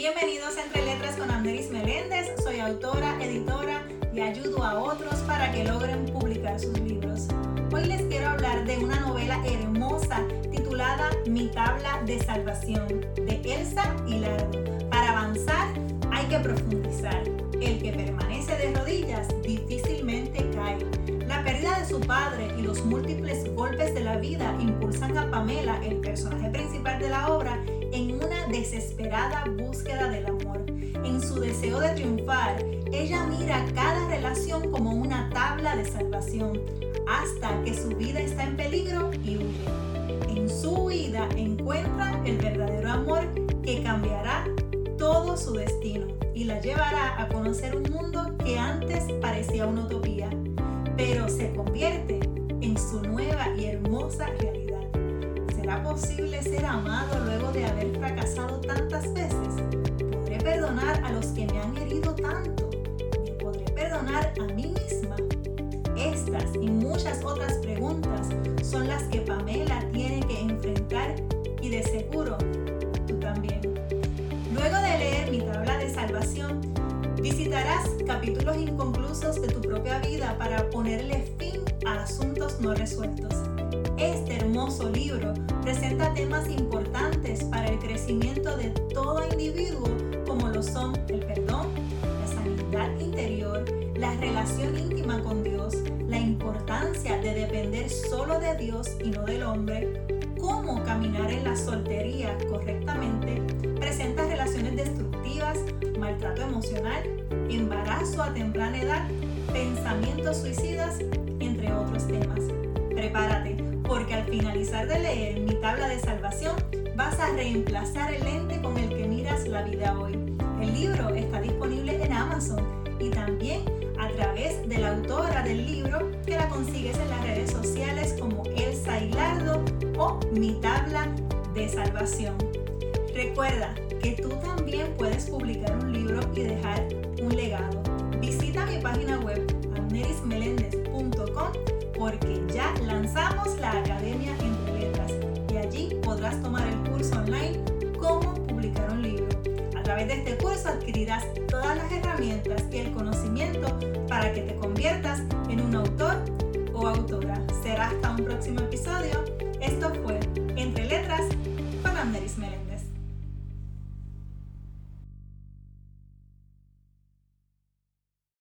Bienvenidos a Entre Letras con Anderis Meléndez. Soy autora, editora y ayudo a otros para que logren publicar sus libros. Hoy les quiero hablar de una novela hermosa titulada Mi tabla de salvación de Elsa Hilardo. Para avanzar hay que profundizar. El que permanece de rodillas difícilmente cae. La pérdida de su padre y los múltiples golpes de la vida impulsan a Pamela, el personaje principal de la obra, en una desesperada búsqueda del amor. En su deseo de triunfar, ella mira cada relación como una tabla de salvación, hasta que su vida está en peligro y huye. En su huida encuentra el verdadero amor que cambiará todo su destino y la llevará a conocer un mundo que antes parecía una utopía, pero se convierte en su nueva y hermosa realidad. ¿Será posible ser amado luego de tantas veces? ¿Podré perdonar a los que me han herido tanto? ¿Me podré perdonar a mí misma? Estas y muchas otras preguntas son las que Pamela tiene que enfrentar y de seguro tú también. Luego de leer mi tabla de salvación, visitarás capítulos inconclusos de tu propia vida para ponerle fin a asuntos no resueltos este hermoso libro presenta temas importantes para el crecimiento de todo individuo como lo son el perdón, la sanidad interior, la relación íntima con Dios, la importancia de depender solo de Dios y no del hombre, cómo caminar en la soltería correctamente, presenta relaciones destructivas, maltrato emocional, embarazo a temprana edad, pensamientos suicidas, entre otros temas. Prepárate porque al finalizar de leer mi tabla de salvación vas a reemplazar el lente con el que miras la vida hoy. El libro está disponible en Amazon y también a través de la autora del libro que la consigues en las redes sociales como Elsa Hilardo o Mi tabla de salvación. Recuerda que tú también puedes publicar un libro y dejar un legado. Visita mi página web amerismelendez.com porque ya lanzamos la Academia Entre Letras y allí podrás tomar el curso online Cómo publicar un libro. A través de este curso adquirirás todas las herramientas y el conocimiento para que te conviertas en un autor o autora. Será hasta un próximo episodio. Esto fue Entre Letras con Anderis Meléndez.